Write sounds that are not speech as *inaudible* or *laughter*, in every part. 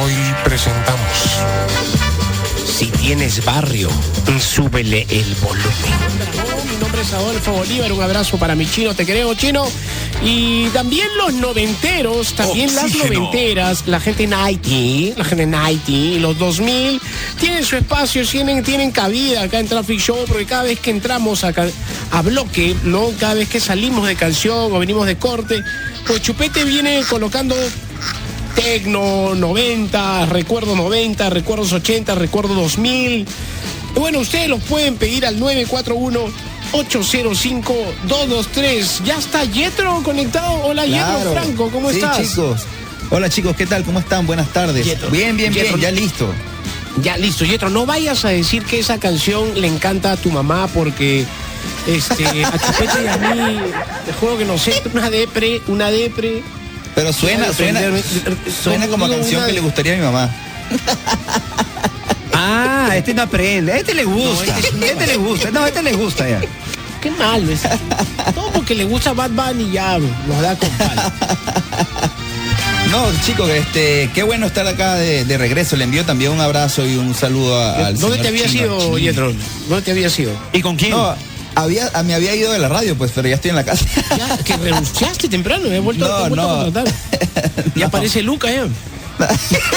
Hoy presentamos. Si tienes barrio, súbele el volumen. Mi nombre es Adolfo Bolívar, un abrazo para mi chino, te creo chino. Y también los noventeros, también las noventeras, la gente en Haití, la gente en Haití, los 2000, tienen su espacio, tienen, tienen cabida acá en Traffic Show, porque cada vez que entramos acá a bloque, ¿no? Cada vez que salimos de canción o venimos de corte, pues Chupete viene colocando Tecno, 90, recuerdo 90, recuerdos 80, recuerdo 2000. Bueno, ustedes los pueden pedir al 941-805-223. ¿Ya está Yetro conectado? Hola Claro. Yetro Franco, ¿cómo sí, estás? chicos. Hola chicos, ¿qué tal? ¿Cómo están? Buenas tardes. Yetro. Bien, bien, Yetro. bien, ya listo. Ya, listo, Yetro. No vayas a decir que esa canción le encanta a tu mamá porque este, a Chupete y a mí, te juro que no sé, una depre, una depre. Pero suena, suena, suena como canción una- que le gustaría a mi mamá. Ah, este no aprende, a este le gusta, este es un- este le gusta, no, a este le gusta ya. Qué mal, ¿ves? Todo porque le gusta Bad Bunny ya nos da con palo. *laughs* No, chicos, este, qué bueno estar acá de, de regreso. Le envío también un abrazo y un saludo a- al ¿Dónde señor te había sido. Yetro? ¿Dónde te había sido? ¿Y con quién? No, había, a- me había ido de la radio, pues, pero ya estoy en la casa. Ya, que renunciaste temprano, me he vuelto, No, he vuelto no. a contratar. *laughs* Ya No. aparece Luca, ¿eh? *laughs*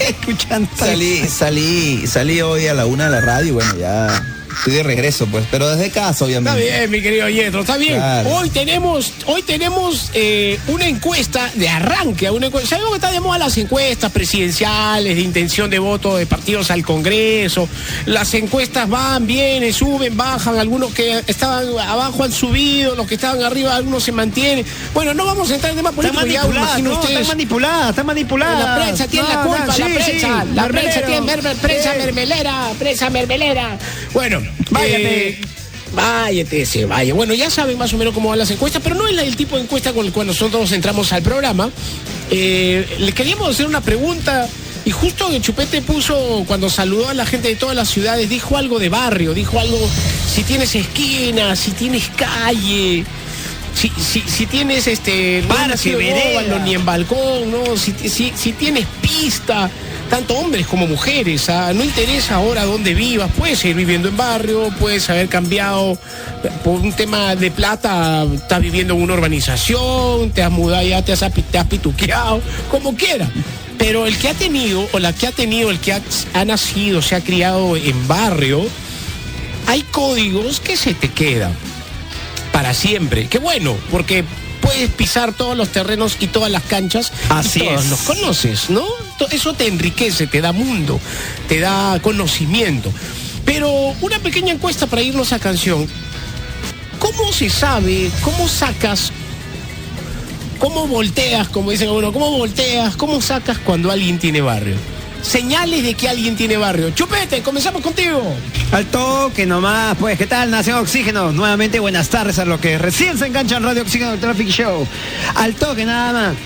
escuchando. salí, salí, salí hoy a la una de la radio y bueno, ya estoy de regreso, pues, pero desde casa, Está obviamente. bien, mi querido Yetro, está bien. Claro. Hoy tenemos, hoy tenemos eh, una encuesta de arranque, una encuesta. Sabemos que está de moda las encuestas presidenciales, de intención de voto de partidos al Congreso. Las encuestas van, vienen, suben, bajan. Algunos que estaban abajo han subido, los que estaban arriba, algunos se mantienen. Bueno, no vamos a entrar en temas Están políticos. me manipuladas, no, ustedes. están manipuladas, están manipuladas. La prensa tiene la No, culpa, no, la sí, prensa, sí, la prensa tiene prensa mermelera, prensa mermelera. Bueno, Váyate. eh, váyate, se vaya. Bueno, ya saben más o menos cómo van las encuestas, pero no es el tipo de encuesta con el cual nosotros entramos al programa. Eh, le queríamos hacer una pregunta. Y justo Chupete puso, cuando saludó a la gente de todas las ciudades, dijo algo de barrio, dijo algo, si tienes esquina, si tienes calle, si, si, si tienes este no Parque, vereda. óvalo, ni en balcón, ¿no? Si, si, si tienes pista, tanto hombres como mujeres, ¿ah? no interesa ahora dónde vivas, puedes seguir viviendo en barrio, puedes haber cambiado por un tema de plata, estás viviendo en una urbanización, te has mudado ya, te has, te has pituqueado, como quiera. Pero el que ha tenido, o la que ha tenido, el que ha, ha nacido, se ha criado en barrio, hay códigos que se te quedan para siempre. Qué bueno, porque puedes pisar todos los terrenos y todas las canchas Así y todos es. los conoces, ¿no? Eso te enriquece, te da mundo, te da conocimiento. Pero una pequeña encuesta para irnos a canción. ¿Cómo se sabe, cómo sacas, cómo volteas, como dicen uno, cómo volteas, cómo sacas cuando alguien tiene barrio? Señales de que alguien tiene barrio. Chupete, comenzamos contigo. Al toque nomás, pues, ¿qué tal, Nación Oxígeno? Nuevamente, buenas tardes a los que recién se enganchan Radio Oxígeno Traffic Show. Al toque nada más.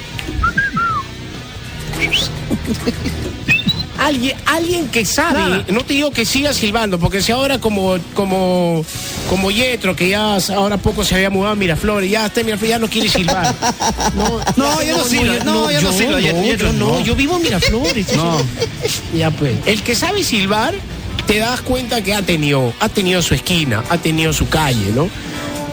*laughs* Alguien, alguien que sabe, Nada. no te digo que siga silbando, porque si ahora como, como, como Yetro, que ya ahora poco se había mudado a Miraflores, ya está en Miraflores, ya no quiere silbar. *laughs* No, No, yo no silbo, no, yo no silbo, yo no, no. yo vivo en Miraflores. No. *laughs* Ya pues. El que sabe silbar, te das cuenta que ha tenido, ha tenido su esquina, ha tenido su calle, ¿no?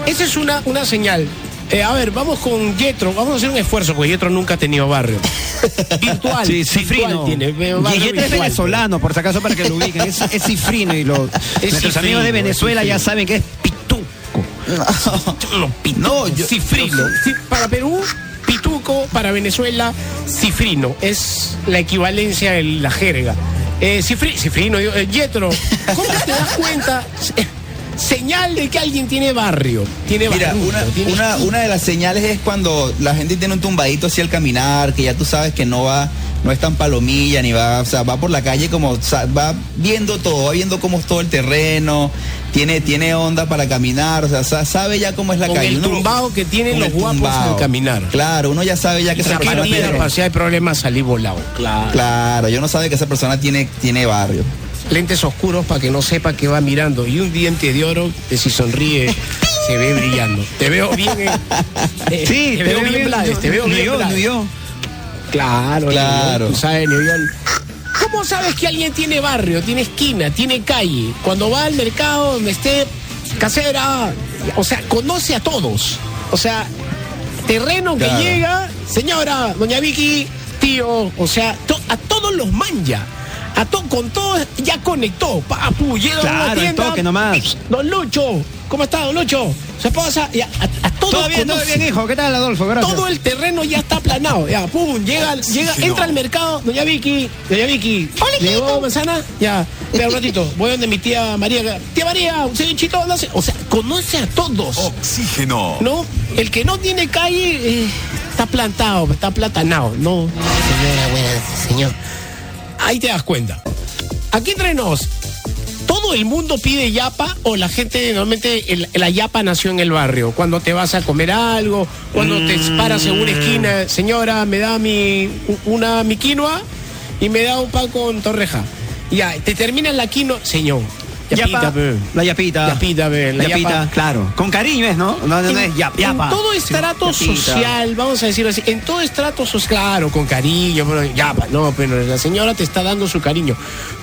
Esa es una, una señal. Eh, a ver, vamos con Yetro, vamos a hacer un esfuerzo, porque Yetro nunca ha tenido barrio. *laughs* Virtual. Sí, cifrino. tiene, eh, barrio Guillete es venezolano, por si acaso, para que lo *laughs* ubiquen. Es, es cifrino y los, nuestros cifrino, amigos de Venezuela ya saben que es pituco. *laughs* No, No, yo- cifrino. Ci- Para Perú, pituco, para Venezuela, cifrino. Es la equivalencia de la jerga. Eh, cifri- cifrino, eh, Yetro, ¿cómo te das cuenta? Señal de que alguien tiene barrio. Tiene Mira, barrio. una, tiene una, de las señales es cuando la gente tiene un tumbadito así al caminar, que ya tú sabes que no va, no es tan palomilla, ni va, o sea, va por la calle como, va viendo todo, va viendo cómo es todo el terreno, tiene, tiene onda para caminar, o sea, sa- sabe ya cómo es la Con calle. el Uno- tumbado que tienen los guapos al caminar. Claro, uno ya sabe ya que esa persona tiene, para si hay problemas salir volado. Claro. claro, yo no sabe que esa persona tiene, tiene barrio. Lentes oscuros para que no sepa que va mirando. Y un diente de oro que si sonríe se ve brillando. Te veo bien. eh, eh, Sí, te, veo bien, Blades, te veo bien. York, York. Claro, Claro. Tú sabes, New York. ¿Cómo sabes que alguien tiene barrio, tiene esquina, tiene calle? Cuando va al mercado donde esté casera, o sea, conoce a todos. O sea, terreno que llega, señora, doña Vicky, tío, o sea, to- a todos los manja. A to- con todos ya conectó. Papu, llega a una Claro, tienda. toque nomás. Don Lucho, ¿cómo está, don Lucho? Su esposa, ya, a, a Todo bien, todo conoce. bien, hijo. ¿Qué tal, Adolfo? Gracias. Todo el terreno ya está aplanado. Ya, pum, llega, llega, entra al mercado, doña Vicky, doña Vicky. ¿Llegó manzana? Ya, espera un ratito. *laughs* Voy donde mi tía María. Tía María, un cevichito, no sé. O sea, conoce a todos. Oxígeno. ¿No? El que no tiene calle eh, está plantado, está platanado. No, señora, buena, señor. Ahí te das cuenta. Aquí entre nos, ¿todo el mundo pide yapa o la gente normalmente el- la yapa nació en el barrio? Cuando te vas a comer algo, cuando te paras en una esquina, señora, me da mi una mi quinoa y me da un pan con torreja. Ya, te termina la quinoa, señor. Yapita, Yapa, pe. la yapita. Yapita, pe, la yapita, yapa. claro. Con cariño es, ¿no? No, no, no es yap, En yapa. todo estrato Sí, yapita. social, vamos a decirlo así, en todo estrato social, claro, con cariño, pero ya, pa, no, pero la señora te está dando su cariño.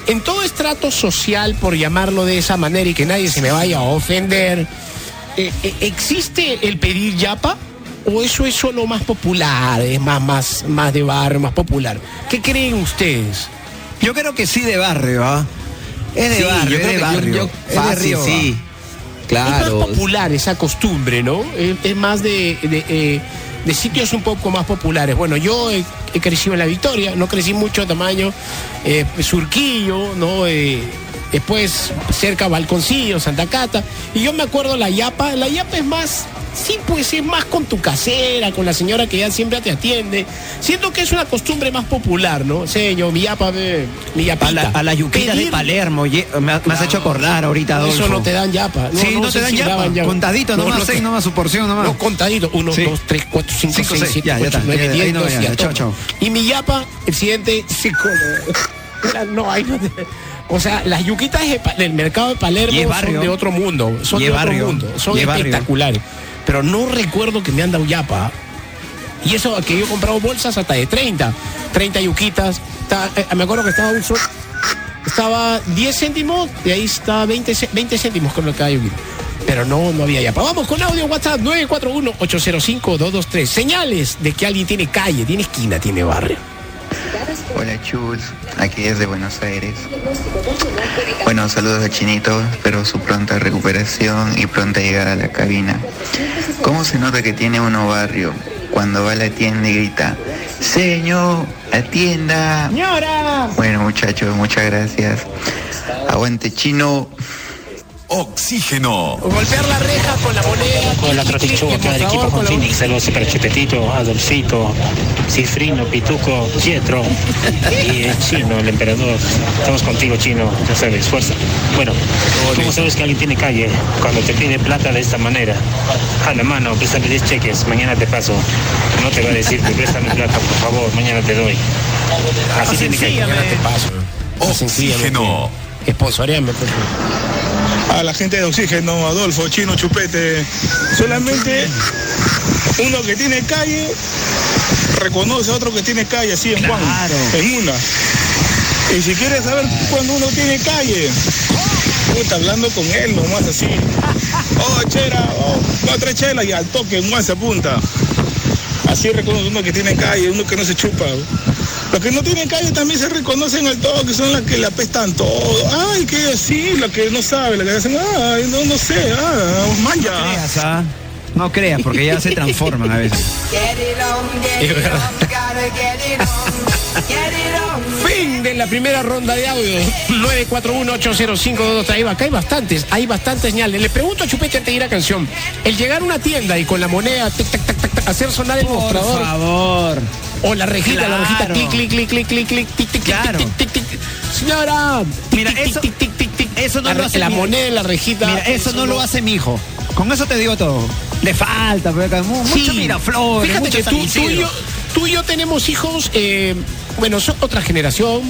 En todo estrato social, por llamarlo de esa manera y que nadie se me vaya a ofender, eh, eh, ¿existe el pedir yapa? ¿O eso es solo más popular, es más, más, más de barrio, más popular? ¿Qué creen ustedes? Yo creo que sí de barrio, ¿ah? Es de Sí, barrio, yo es de yo- barrio. yo es de fácil, Río, sí. Es Claro. más popular esa costumbre, ¿no? Es, es más de, de, eh, de sitios un poco más populares. Bueno, yo he, he crecido en La Victoria, no crecí mucho de tamaño, eh, Surquillo, ¿no? Eh, después cerca Balconcillo, Santa Cata. Y yo me acuerdo la Yapa, la Yapa es más, sí, pues es más con tu casera, con la señora que ya siempre te atiende. Siento que es una costumbre más popular, ¿no? Señor, mi Yapa, mi Yapita. A, la, a las yuquitas de Palermo, ye- me, ha- me has hecho acordar ahorita, Adolfo. Eso no te dan yapa. sí, no, te dan si yapa. daban Contadito, nomás seis, nomás su porción, nomás. No, contadito. Uno, Sí. dos, tres, cuatro, cinco, Cinco, seis, siete, Ya, ya ocho, nueve, diez, no, doce, chao. Y mi yapa, el siguiente psicólogo. *laughs* No, hay no te- O sea, las yuquitas del mercado de Palermo son de otro mundo. Son de otro mundo. Son espectaculares. Pero no recuerdo que me han dado yapa. Y eso que yo he comprado bolsas hasta de 30. 30 yuquitas. Eh, me acuerdo que estaba un sol. Estaba 10 céntimos y ahí está 20, ce- 20 céntimos con lo que hay Pero no, no había yapa. Vamos con audio WhatsApp 941-805-223. Señales de que alguien tiene calle, tiene esquina, tiene barrio. Hola Chus, aquí desde Buenos Aires. Bueno, saludos a Chinito, espero su pronta recuperación y pronta llegada a la cabina. ¿Cómo se nota que tiene uno barrio cuando va a la tienda y grita, Señor, atienda? ¡Señora! Bueno muchachos, muchas gracias. Aguante chino. Oxígeno. Golpear la reja con la moneda. Hola, Trotichu, acá del equipo con Phoenix, saludos para Chupetito, Adolfito, Cifrino, Pituco, Pietro y el *laughs* Chino, el emperador. Estamos contigo, Chino, ya sabes, fuerza. Bueno, ¿cómo sabes que alguien tiene calle cuando te pide plata de esta manera? A la mano, préstame 10 cheques, mañana te paso. No te va a decir, préstame plata, por favor, mañana te doy. Así tiene calle. Mañana te paso. Oxígeno. Esponsoreame, por favor. A la gente de Oxígeno, Adolfo, Chino, Chupete. Solamente uno que tiene calle reconoce a otro que tiene calle, así en Juan, Claro. en una. Y si quieres saber cuándo uno tiene calle, puta, hablando con él nomás así. Oh, chera, oh, cuatro chelas y al toque en se apunta. Así reconoce uno que tiene calle, uno que no se chupa. Los que no tienen calle también se reconocen al toque, son las que le apestan todo. Ay, que así, la que no sabe, la que dicen, ay, no, no sé, ah, manja. creas, ¿ah? No creas, porque ya se transforman a veces. *laughs* Fin de la primera ronda de audio. 941-805-223. Ahí va, acá hay bastantes, hay bastantes señales. Le pregunto a Chupete antes de ir a canción. El llegar a una tienda y con la moneda tic, tac, tac, tac, tac, hacer sonar el Por mostrador favor. O la rejita, la rejita, clic, clic, clic, clic, clic, clic, tic, tic, Claro. tic, tic, tic, tic. Señora, Mira, eso- tic, tic, tic, tic. eso no lo hace la moneda la rejita. Mira, eso no lo hace mi hijo. Con eso te digo todo. Le falta, pero acá mu- mucho. Miraflores, Fíjate que tú, y yo, tú y yo tenemos hijos, eh, bueno, son otra generación,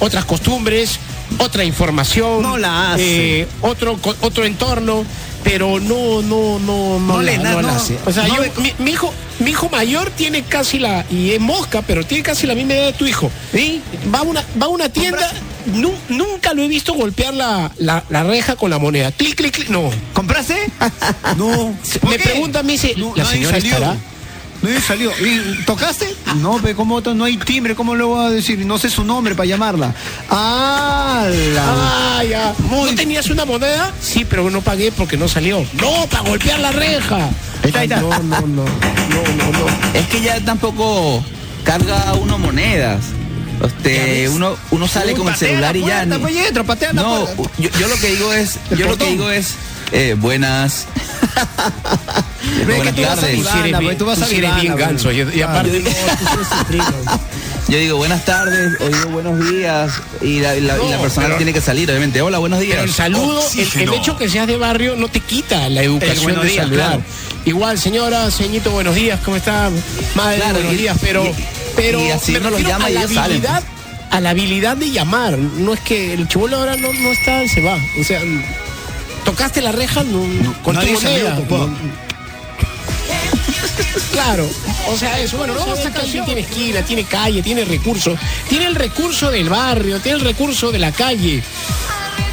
otras costumbres, otra información. No la hace. eh, otro, otro entorno. Pero no, no, no, no, No la, le da, no la no. hace. O sea, No yo- mi, mi hijo, mi hijo mayor tiene casi la, y es mosca, pero tiene casi la misma edad de tu hijo. ¿Sí? Va a una, va a una tienda, nu- nunca lo he visto golpear la, la, la reja con la moneda. Clic, clic, clic. No. ¿Compraste? *laughs* No. ¿Por Me qué? pregunta, me dice, No, ¿la señora salió. Estará? Nadie salió. ¿Y ¿Tocaste? No, pero ¿cómo to- no hay timbre? ¿Cómo le voy a decir? No sé su nombre para llamarla. ¡Ah! la- Ah, ya. ¿No tenías una moneda? Sí, pero no pagué porque no salió. No, para golpear la reja. Está, ahí está. No, no, no. No, no, no. Es que ya tampoco carga uno monedas. Este, uno, uno sale Uy, con el celular la y ya. ni- pues, Yetro, patea la no, yo, yo lo que digo es, yo lo que digo es, eh, buenas. Buenas tú vas a tardes. Tú bien- tú vas tú a sí eres Vivana, bien ganso. Y, y aparte, no. Yo digo buenas tardes, o digo buenos días, y la, la- y la No, persona pero- tiene que salir, obviamente. Hola, buenos días. Pero el saludo, el, el hecho que seas de barrio no te quita la educación de días, saludar. claro. Igual, señora, señito, buenos días, ¿cómo está? Madre, Claro, buenos y- días, pero, y- pero y así me uno los refiero llama a y la salen, habilidad, a la habilidad de llamar. No es que el chivolo ahora no, no está y se va. O sea, tocaste la reja no, con tu nadie no. *laughs* Claro, o sea, eso, bueno, no, esta canción tiene esquina, tiene calle, tiene recursos, tiene el recurso del barrio, tiene el recurso de la calle.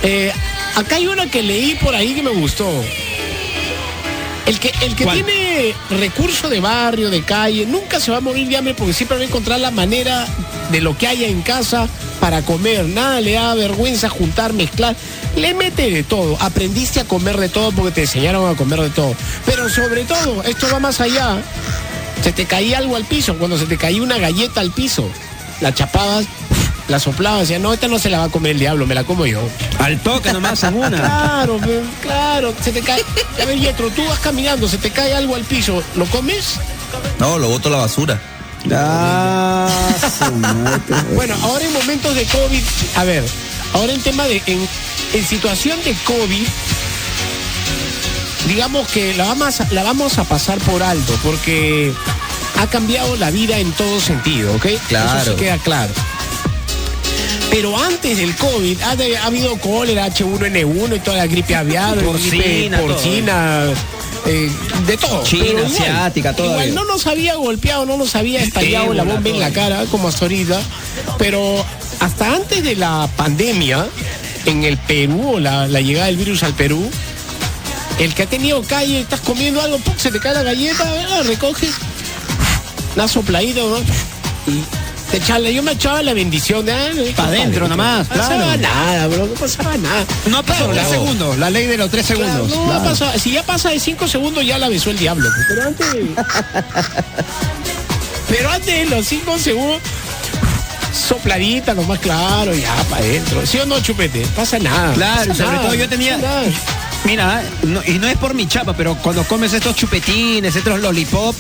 Eh, acá hay una que leí por ahí que me gustó. El que, el que ¿Cuál? tiene recurso de barrio, de calle, nunca se va a morir de hambre porque siempre va a encontrar la manera de lo que haya en casa para comer. Nada le da vergüenza juntar, mezclar. Le mete de todo. Aprendiste a comer de todo porque te enseñaron a comer de todo. Pero sobre todo, esto va más allá. Se te caía algo al piso. Cuando se te caía una galleta al piso, la chapabas, la soplabas, decías, no, esta no se la va a comer el diablo, me la como yo. Al toque nomás en una. Claro, claro, se te cae. A ver, Yetro, tú vas caminando, se te cae algo al piso, ¿lo comes? No, lo boto a la basura. Ah. Bueno, ahora en momentos de COVID, a ver, ahora en tema de, en, en situación de COVID, digamos que la vamos, a, la vamos a pasar por alto, porque ha cambiado la vida en todo sentido, ¿ok? Eso Claro. sí queda claro. Pero antes del COVID ha, de- ha habido cólera, H1N1 y toda la gripe aviar, Porcina, gripe todo. porcina, eh, de todo. China, asiática, todo Igual no nos había golpeado, no nos había estallado la bomba en la cara como hasta ahorita. Pero hasta antes de la pandemia, en el Perú, o la, la llegada del virus al Perú, el que ha tenido calle, estás comiendo algo, ¡pum! se te cae la galleta, ah, recoges, una sopladita, ¿no? Y te echala, yo me echaba la bendición de ah, Pa' adentro nomás, No pasaba claro. nada, bro, no pasaba nada. No pasó Claro, tres segundos. La ley de los tres Claro, segundos. no, Claro. ha pasado- si ya pasa de cinco segundos ya la besó el diablo. Pero antes. *laughs* pero antes de los cinco segundos. Sopladita, nomás claro, ya para adentro. ¿Sí o no, chupete? Pasa nada. Claro, pasa sobre nada, todo yo tenía. Mira, no- y no es por mi chapa, pero cuando comes estos chupetines, estos lollipop,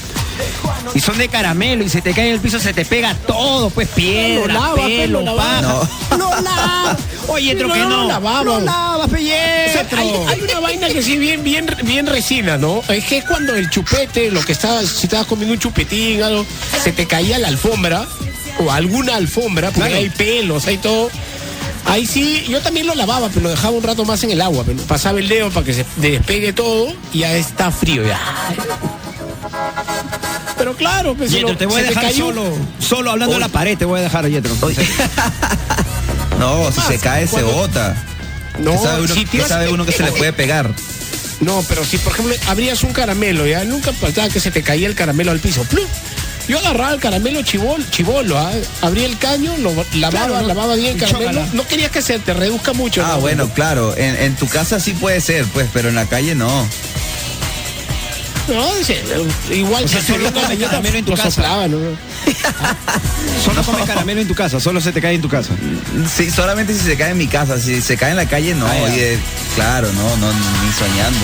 y son de caramelo y se te cae en el piso, se te pega todo, pues piedra, Lo lava, pues, pelo, lo lava. paja. Lo lava. *laughs* Oye, No, que no no. lavamos. O sea, Yetro. hay, hay una vaina que sí bien, bien, bien resina, ¿no? Es que es cuando el chupete, lo que estabas, si estabas comiendo un chupetín, algo, se te caía la alfombra, o alguna alfombra, porque Claro. hay pelos, hay todo. Ahí sí, yo también lo lavaba, pero lo dejaba un rato más en el agua, pero pasaba el dedo para que se despegue todo y ya está frío ya. Pero claro, pues si Yetro, lo- te voy a se dejar cayó- solo, solo hablando de la pared, te voy a dejar, Yetro. No, si se cae, se bota. No, ¿Qué sabe uno, si tiras- sabe uno que se le puede pegar? No, pero si por ejemplo abrías un caramelo, ya nunca faltaba que se te caía el caramelo al piso. ¡Plum! Yo agarraba el caramelo chivol, chivolo, ¿ah? abría el caño, lo lavaba, Claro, ¿no? lavaba bien el caramelo. No querías que se te reduzca mucho. Ah, ¿no? bueno, claro. En, en tu casa sí puede ser, pues, pero en la calle no. No, dice, igual O sea, si solo comes caramelo en tu casa. soplaba, ¿no? *laughs* Solo comes caramelo en tu casa, solo se te cae en tu casa. Sí, solamente si se cae en mi casa. Si se cae en la calle, no. Ah. Y de- claro, no, no, ni soñando.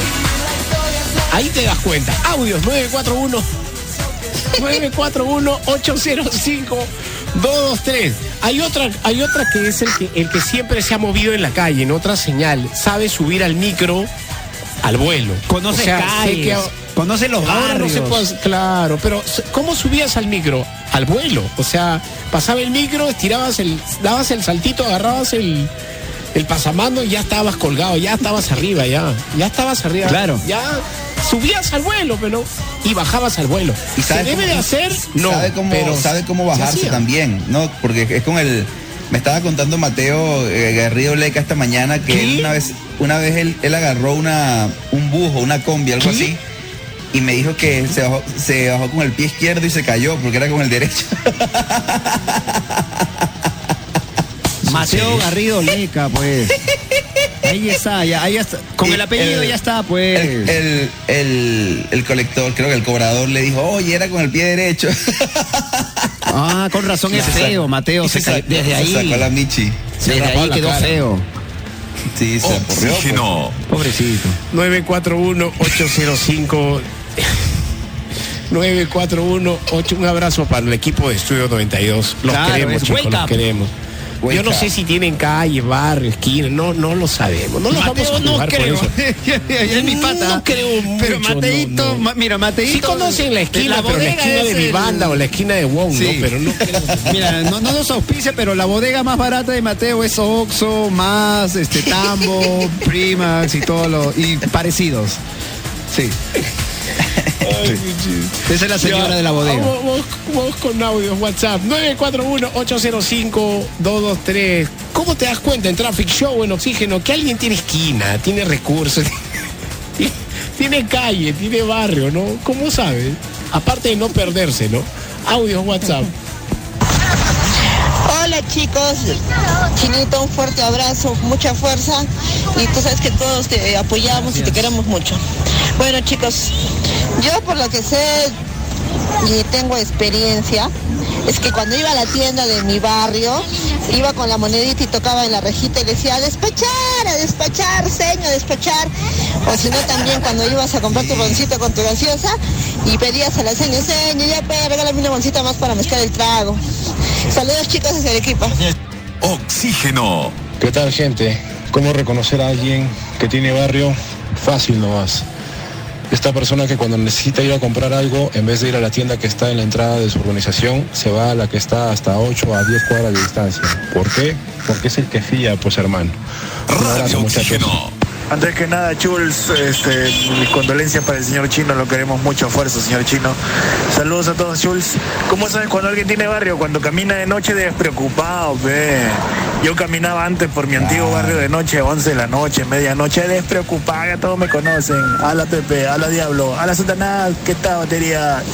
Ahí te das cuenta. Audios 941 941 805 223. Hay otra, hay otra que es el que, el que siempre se ha movido en la calle, en otra señal. Sabe subir al micro al vuelo. Conoce O sea, sé calles, que conoce los no barrios. puede- claro, pero ¿cómo subías al micro? Al vuelo. O sea, pasaba el micro, estirabas el, dabas el saltito, agarrabas el, el pasamano ya estabas colgado, ya estabas arriba, ya. Ya estabas arriba. Claro. Ya subías al vuelo, pero y bajabas al vuelo. ¿Y ¿Se sabe debe cómo- de hacer? No. sabe cómo, pero sabe cómo se bajarse también, ¿no? Porque es con el. Me estaba contando Mateo eh, Garrido Leca esta mañana que él una vez, una vez él, él agarró una, un bujo, una combi, algo ¿Qué? así. Y me dijo que se bajó, se bajó con el pie izquierdo y se cayó porque era con el derecho. *laughs* Mateo Garrido Leca, pues. Ahí está, ya, ahí está. Con Y el apellido el- ya está, pues. El, el, el- el colector, creo que el cobrador le dijo, oye, era con el pie derecho. *laughs* Ah, con razón es se feo, Mateo. Se se sacó- desde se ahí. sacó la Michi. Desde rapó ahí quedó cara. feo. Sí, se aporrió. pues. Oxígeno. Pobrecito. 941-805. 941-8. Un abrazo para el equipo de Estudio 92. Los Claro, queremos, es chicos, los queremos. Yo no sé si tienen calle, barrio, esquina, no, no lo sabemos. No lo vamos a Mateo no creo. eso. *laughs* es mi pata. No creo mucho, Pero Mateito, no, no. ma- mira, Mateito. Sí conocen la esquina, pero la esquina de mi el- banda o la esquina de Wong, Sí. ¿no? Pero no creo. *laughs* Mira, no, no nos auspicia, pero la bodega más barata de Mateo es Oxxo, más este Tambo, *laughs* Primax y todo lo y parecidos. Sí. Esa es la señora Ya, de la bodega. Vamos con audios, WhatsApp. 941-805-223. ¿Cómo te das cuenta en Traffic Show, en Oxígeno, que alguien tiene esquina, tiene recursos, *laughs* tiene calle, tiene barrio, ¿no? ¿Cómo sabes? Aparte de no perderse, ¿no? Audios, WhatsApp. *laughs* Hola chicos, Chinito, un fuerte abrazo, mucha fuerza y tú sabes que todos te apoyamos y te queremos mucho. Bueno chicos, yo por lo que sé y tengo experiencia, es que cuando iba a la tienda de mi barrio, iba con la monedita y tocaba en la rejita y le decía, a despachar, a despachar, señor, a despachar. O si no, también cuando ibas a comprar tu bolsito con tu gaseosa y pedías a la seño, señor, ya pues, regálame una bolsita más para mezclar el trago. Saludos chicos desde Arequipa. Oxígeno. ¿Qué tal gente? ¿Cómo reconocer a alguien que tiene barrio? Fácil nomás. Esta persona que cuando necesita ir a comprar algo, en vez de ir a la tienda que está en la entrada de su urbanización, se va a la que está hasta 8 a 10 cuadras de distancia. ¿Por qué? Porque es el que fía, pues hermano. Un abrazo muchachos. Antes que nada, Chuls, este, mis condolencias para el señor Chino, lo queremos mucho, fuerza, señor Chino. Saludos a todos, Chuls. ¿Cómo sabes cuando alguien tiene barrio? Cuando camina de noche despreocupado, ve. Yo caminaba antes por mi antiguo barrio de noche, 11 de la noche, medianoche, despreocupado, ya todos me conocen. A la Pepe, a la Diablo, a la Satanás, ¿qué tal, batería? *laughs*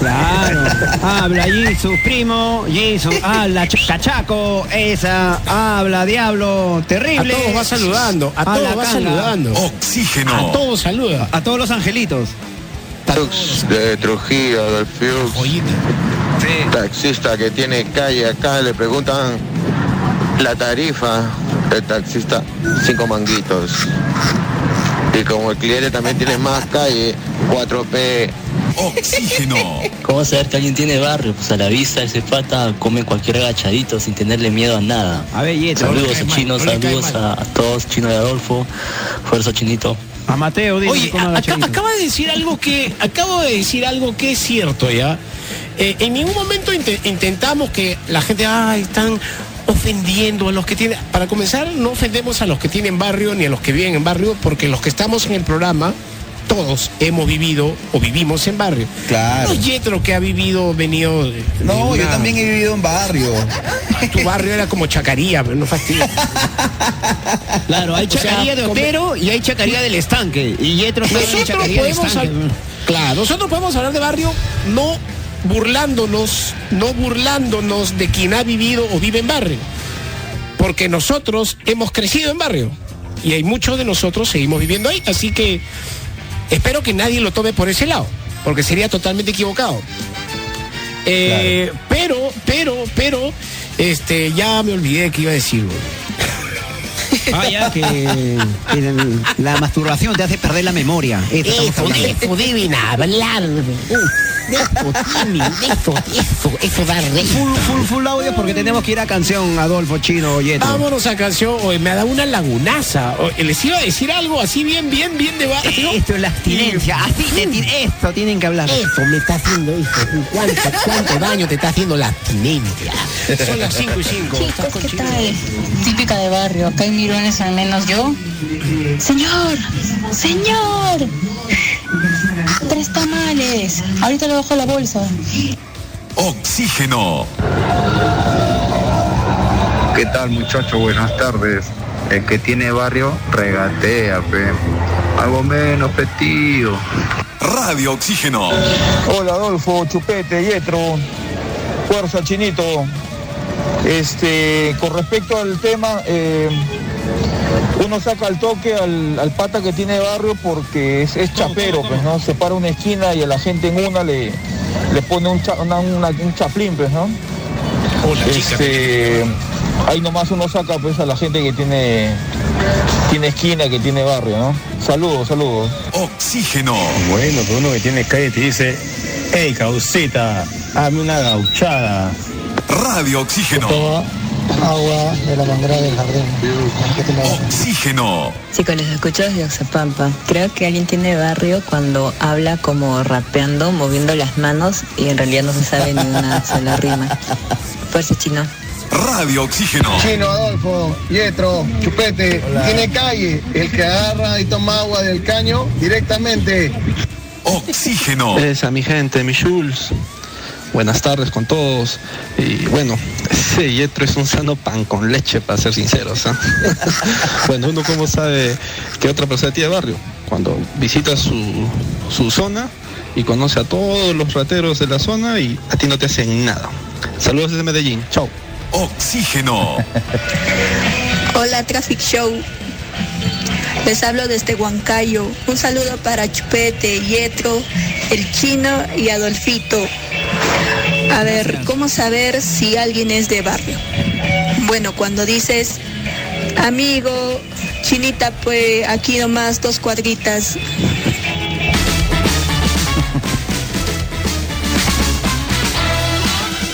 Claro. Habla Jesus, primo, Jesus, habla Ch- cachaco, esa, habla diablo, A terrible. todos va saludando, a A todos la va canga. Saludando. Oxígeno. A todos saluda. A todos los angelitos. de Trujillo, del Fiux, Joyita. taxista que tiene calle acá, le preguntan la tarifa del taxista, cinco manguitos. Y como el cliente también tiene más calle, 4P. Oxígeno. ¿Cómo saber que alguien tiene barrio? Pues a la vista ese pata come cualquier agachadito sin tenerle miedo a nada. A ver, Yeto. Saludos a mal, Chino, saludos a, a todos, Chino y Adolfo. Fuerza Chinito. A Mateo, dile Oye, cómo acá- acaba de decir algo que acabo de decir algo que es cierto ya. Eh, en ningún momento inte- intentamos que la gente ay están ofendiendo a los que tienen. Para comenzar, no ofendemos a los que tienen barrio ni a los que viven en barrio, porque los que estamos en el programa todos hemos vivido o vivimos en barrio. Claro. No Yetro que ha vivido, venido. de- de No, yo también he vivido en barrio. *laughs* Tu barrio era como Chacaría, pero no fastidio. *laughs* Claro, hay O sea, chacaría de come- Otero y hay chacaría del estanque. Y Yetro está en Nosotros del claro, nosotros podemos hablar de barrio no burlándonos, no burlándonos de quien ha vivido o vive en barrio, porque nosotros hemos crecido en barrio y hay muchos de nosotros seguimos viviendo ahí, así que espero que nadie lo tome por ese lado, porque sería totalmente equivocado. Eh, Pero, pero, pero, este, ya me olvidé que iba a decir. Ah, ya, que, *laughs* la masturbación te hace perder la memoria. Eso Eso, deben hablar. De eso tienen, de eso, eso, eso da rey. Full, full, full audio porque tenemos que ir a canción, Adolfo Chino Yetro. Vámonos a canción. Oye, me ha dado una lagunaza. Oye, les iba a decir algo así bien, bien, bien de barrio. Esto es la abstinencia. Así te ti- esto tienen que hablar. Eso me está haciendo eso. ¿Cuánto, cuánto daño te está haciendo la abstinencia? Son las 5 y 5. Chicos, ¿qué tal? Típica de barrio. Acá en Miró lunes al menos yo. Señor, señor, tres tamales. Ahorita le bajo la bolsa. Oxígeno. ¿Qué tal muchachos? Buenas tardes. El que tiene barrio regatea, pe. Algo menos, tío. Radio Oxígeno. Hola Adolfo, Chupete, Yetro, Fuerza Chinito. Este, con respecto al tema, eh, uno saca al toque al, al pata que tiene barrio porque es, es chapero, pues, ¿no? Se para una esquina y a la gente en una le, le pone un, cha- una- una- un chaplín, pues, ¿no? Este, ahí nomás uno saca pues a la gente que tiene, tiene esquina, que tiene barrio, ¿no? Saludos, saludos. Oxígeno. Bueno, que uno que tiene calle te dice, hey, causita, hazme una gauchada. Radio Oxígeno. Agua de la manguera del jardín. Oxígeno. Chicos, les escucho desde Oxapampa. Creo que alguien tiene barrio cuando habla como rapeando, moviendo las manos y en realidad no se sabe ni una *laughs* sola rima. Fuerza chino. Radio Oxígeno. Chino, Adolfo, Pietro, Chupete, tiene calle. El que agarra y toma agua del caño directamente. Oxígeno. Esa, mi gente, mi Jules. Buenas tardes con todos. Y bueno, ese Yetro es un sano pan con leche, para ser sinceros. ¿ah? *laughs* bueno, uno cómo sabe que otra persona tiene barrio. Cuando visita su, su zona y conoce a todos los rateros de la zona y a ti no te hacen nada. Saludos desde Medellín. Chao. Oxígeno. *laughs* Hola Traffic Show. Les hablo desde Huancayo. Un saludo para Chupete, Yetro, el chino y Adolfito. A ver, ¿cómo saber si alguien es de barrio? Bueno, cuando dices, amigo, chinita, pues aquí nomás dos cuadritas.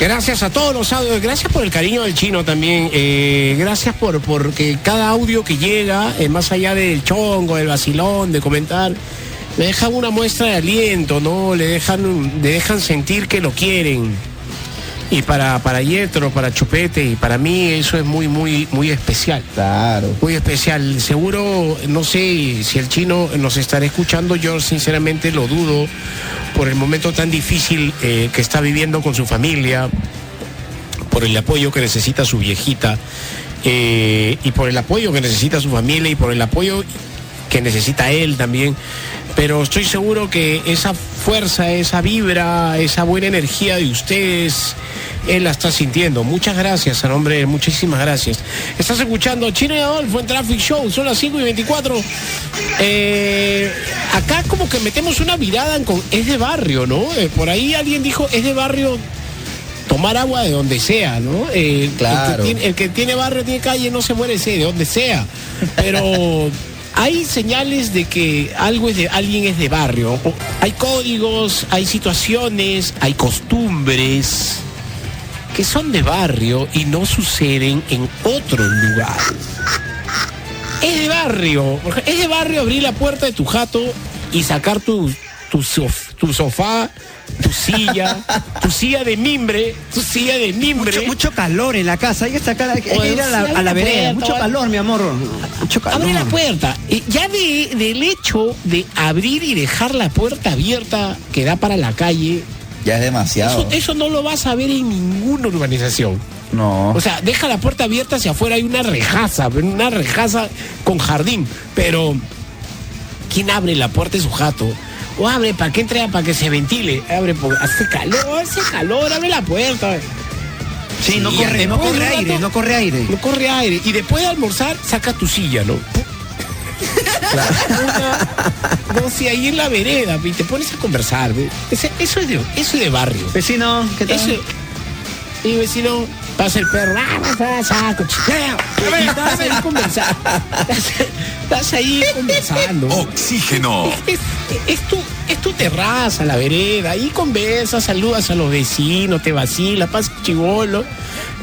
Gracias a todos los audios, gracias por el cariño del chino también, eh, gracias por porque cada audio que llega, eh, más allá del chongo, del vacilón, de comentar, le dejan una muestra de aliento, ¿no? Le dejan, le dejan sentir que lo quieren. Y para, para Yetro, para Chupete y para mí eso es muy, muy, muy especial. Claro. Muy especial. Seguro, no sé si el chino nos estará escuchando, yo sinceramente lo dudo por el momento tan difícil eh, que está viviendo con su familia, por el apoyo que necesita su viejita, eh, y por el apoyo que necesita su familia y por el apoyo que necesita él también. Pero estoy seguro que esa fuerza, esa vibra, esa buena energía de ustedes, él la está sintiendo. Muchas gracias, a nombre de muchísimas gracias. Estás escuchando Chino y Adolfo en Traffic Show, son las 5 y 24. Eh, acá como que metemos una mirada en con, es de barrio, ¿no? Eh, por ahí alguien dijo, es de barrio tomar agua de donde sea, ¿no? Eh, el- Claro. El, que tiene, el que tiene barrio, tiene calle, no se muere ese, de donde sea. Pero *laughs* hay señales de que algo es de, alguien es de barrio. Hay códigos, hay situaciones, hay costumbres que son de barrio y no suceden en otros lugares. Es de barrio, es de barrio abrir la puerta de tu jato y sacar tu, tu, sof- tu sofá, tu silla, tu silla de mimbre, tu silla de mimbre. Mucho, mucho calor en la casa. Hay que sacar, hay que ir a la, a la abre la vereda. puerta, Mucho vale. calor, mi amor. Mucho calor. Abre la puerta. Y ya de, del hecho de abrir y dejar la puerta abierta que da para la calle, Ya es demasiado. eso, eso no lo vas a ver en ninguna urbanización. No. O sea, deja la puerta abierta hacia afuera, hay una rejaza, una rejaza con jardín, pero ¿quién abre la puerta de su jato? O abre para que entre, para que se ventile. Abre, porque hace calor, hace calor, abre la puerta. Sí, no corre- no corre aire, no corre aire. No corre aire. Y después de almorzar, saca tu silla, ¿no? Una- no, si ahí en la vereda, y te pones a conversar. ¿ve? Ese- eso, es de, eso es de barrio. Vecino, ¿qué tal? Eso- y vecino, pasa el perro, ¡ah, pasa, saco, chiqueo! Y estás ahí conversando. Estás, estás ahí conversando. Oxígeno. Es, es tu, es tu terraza, la vereda, ahí conversas, saludas a los vecinos, te vacilas, pasa chivolo,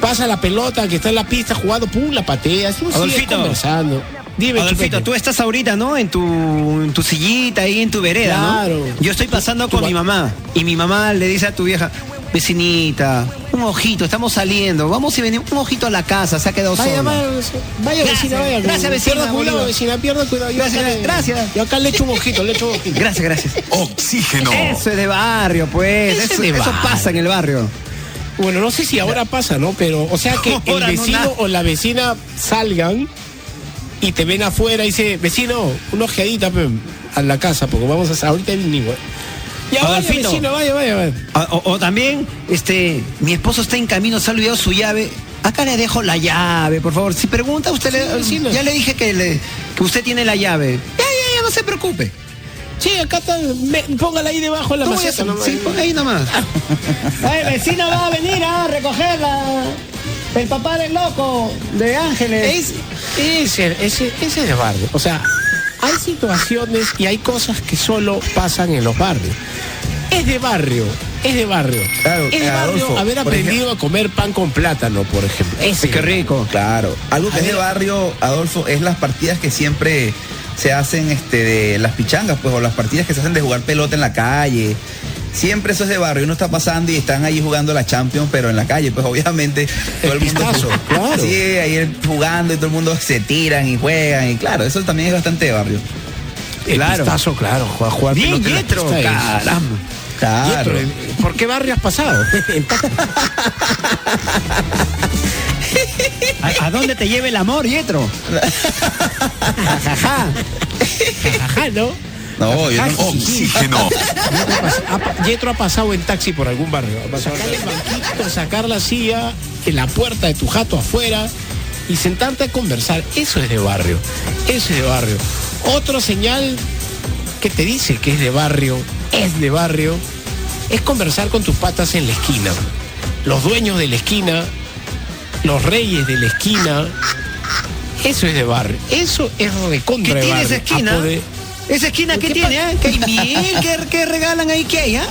pasa la pelota que está en la pista jugando, pum, la pateas, tú sigues conversando. Dime, Adolfito, Chupete. tú estás ahorita, ¿no? En tu, en tu sillita ahí en tu vereda, Claro. ¿no? Yo estoy pasando con mi mamá y mi mamá le dice a tu vieja, vecinita, un ojito, estamos saliendo, vamos y venimos, un ojito a la casa, se ha quedado Vaya, solo. vaya, vaya Gracias, vecina, vaya. gracias, vecina, Pierda cuidado, vecina, pierda cuidado. Yo Gracias, acá gracias. Yo acá le echo un ojito, le echo un ojito. Gracias, gracias. Oxígeno. Eso es de barrio, pues. Eso, pasa en el barrio. Bueno, no sé si ahora pasa, ¿no? Pero, o sea que *laughs* el no, vecino o la vecina salgan y te ven afuera y dice, vecino, una ojeadita a la casa, porque vamos a ahorita venimos. Ya vaya, vecino, vaya, vaya, vaya. O, o- o también, este, mi esposo está en camino, se ha olvidado su llave. Acá le dejo la llave, por favor. Si pregunta, usted le, vecino. ya le dije que, le- que usted tiene la llave. Ya, ya, ya, no se preocupe. Sí, acá está, me- póngala ahí debajo de la maceta. nomás. sí, ahí nomás. *laughs* Ay, vecina va a venir a recogerla. El papá del loco de Ángeles. Es, ese, ese, ese es de barrio. O sea, hay situaciones y hay cosas que solo pasan en los barrios. Es de barrio, es de barrio. Claro, es de eh, barrio Adolfo, haber aprendido a comer pan con plátano, por ejemplo. Ese Qué rico. Claro. Algo que A es de barrio, Adolfo, es las partidas que siempre se hacen este, de las pichangas, pues, o las partidas que se hacen de jugar pelota en la calle. Siempre eso es de barrio. Uno está pasando y están ahí jugando la Champions, pero en la calle, pues obviamente *laughs* todo el, mundo. pistazo, claro. Sí, ahí jugando y todo el mundo se tiran y juegan. Y claro, eso también es bastante de barrio. El Claro. pistazo, claro. Jugar, jugar Bien, caramba. Claro. Yetro, ¿Por qué barrio has pasado? *laughs* ¿A, a dónde te lleva el amor, Yetro? *laughs* ¿no? No, yo no. Oxígeno. Yetro ha pasado en taxi por algún barrio. Ha pasado sacar el banquito, sacar la silla en la puerta de tu jato afuera y sentarte a conversar. Eso es de barrio. Eso es de barrio. Otro señal que te dice que es de barrio, es de barrio, es conversar con tus patas en la esquina. Los dueños de la esquina, los reyes de la esquina. Eso es de barrio. Eso es recontra ¿Qué de tiene barrio. esa esquina? ¿Esa esquina ¿Qué qué tiene? ah? ¿Qué hay miel? ¿Qué, qué regalan ahí? ¿Qué hay? ah?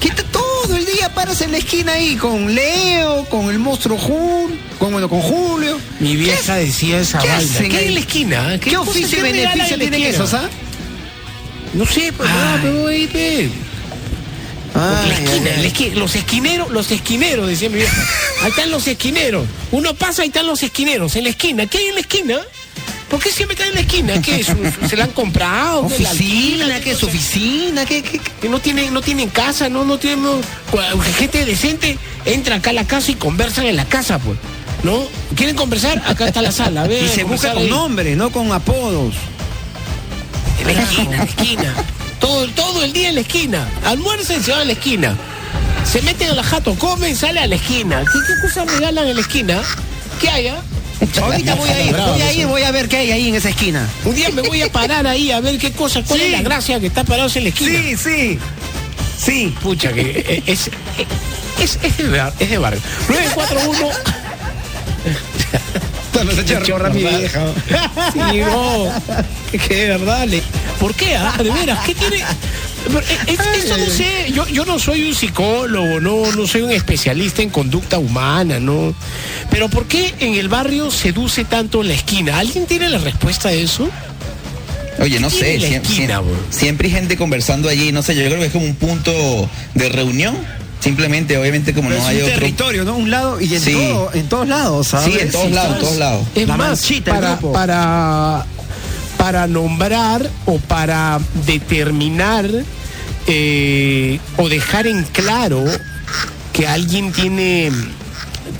¿Qué te- todo el día paras en la esquina ahí con Leo, con el monstruo Jul, con, bueno, con Julio. Mi vieja decía esa ¿Qué vaina. hacen ¿Qué hay en la esquina? ¿Qué, oficio y beneficio tienen esquina? esos, ah? No sé, pues, ah, pero ahí ve. Porque la esquina, ay, la esqui- los esquineros, los esquineros, decía mi vieja. Ahí están los esquineros. Uno pasa, ahí están los esquineros, en la esquina. ¿Qué hay en la esquina? ¿Por qué siempre están en la esquina? ¿Qué es? ¿Se la han comprado? ¿Qué la Oficina? ¿qué es oficina? ¿Qué, qué, qué? No tienen, no tienen casa, no, no tienen. no- cua- gente decente entra acá a la casa y conversan en la casa, pues. ¿No? ¿Quieren conversar? Acá está la sala. Y se busca con nombres, no con apodos. En la esquina, en la esquina. Todo, todo el día en la esquina. Almuerzan y se van a la esquina. Se meten a la jato, comen, sale a la esquina. ¿Qué, qué cosas regalan en la esquina? ¿Qué hay? Ah? Ahorita voy a ir, voy a ir, voy a ver qué hay ahí en esa esquina. Un día me voy a parar ahí a ver qué cosa, cuál Sí. es la gracia que está parados en la esquina. Sí, sí. Sí. Pucha, que eh, es, es, es, de, bar- es de barrio. 941. Nos echa chorra mi vieja. Sí, no. Que que de verdad. le- ¿Por qué? ah? De veras, ¿qué tiene? Pero, eh, es- Esto no sé, yo, yo no soy un psicólogo, no, no soy un especialista en conducta humana, ¿no? Pero ¿por qué en el barrio seduce tanto la esquina? ¿Alguien tiene la respuesta a eso? Oye, no ¿Qué sé, siempre, esquina, bro? siempre hay gente conversando allí, no sé, yo creo que es como un punto de reunión. Simplemente, obviamente, como Pero no es hay un otro. territorio, ¿no? Un lado y en, Sí. todo- en todos lados, ¿sabes? Sí, en todos lados, en todos lados. Es La más, para, para, para nombrar o para determinar eh, o dejar en claro que alguien tiene,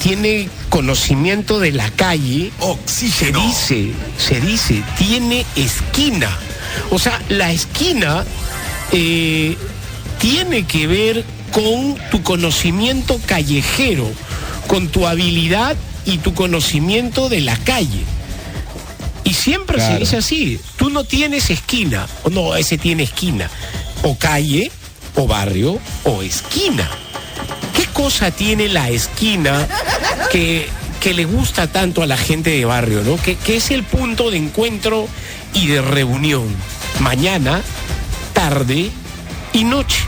tiene conocimiento de la calle, se Oxígeno. dice, se dice, tiene esquina. O sea, la esquina eh, tiene que ver con tu conocimiento callejero, con tu habilidad y tu conocimiento de la calle. Y siempre se dice así, tú no tienes esquina, o no, ese tiene esquina, o calle, o barrio, o esquina. ¿Qué cosa tiene la esquina que, que le gusta tanto a la gente de barrio, ¿no? Que, que es el punto de encuentro y de reunión. Mañana, tarde y noche.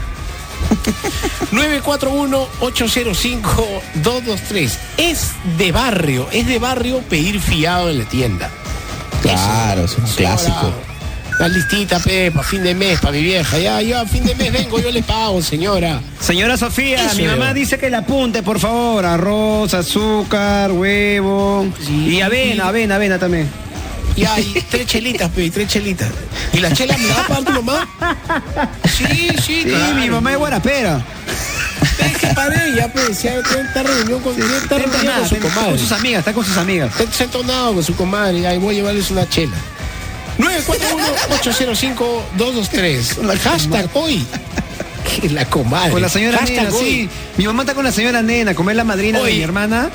*laughs* 941-805-223. Es de barrio, es de barrio pedir fiado en la tienda. Claro, es un clásico. La listita, pe, para fin de mes, para mi vieja. Ya, yo a fin de mes vengo, yo le pago, señora. Señora Sofía, mi mamá dice que la apunte, por favor. Arroz, azúcar, huevo. Y avena, avena, avena también. Ya, y tres chelitas, pe, y tres chelitas. ¿Y la chela me la va a pagar tu mamá? *laughs* Sí, sí, Sí, claro. mi mamá es guarapera. Que ella, pues, ya está reunión con, ya está reunión entonada, con su comadre. con sus amigas, está con sus amigas. Está entonado con su comadre, ahí voy a llevarles una chela. 941-805-223. Hashtag hoy. Que La comadre. Con la señora Hashtag nena, hoy. sí. Mi mamá está con la señora nena, como es la madrina de mi hermana.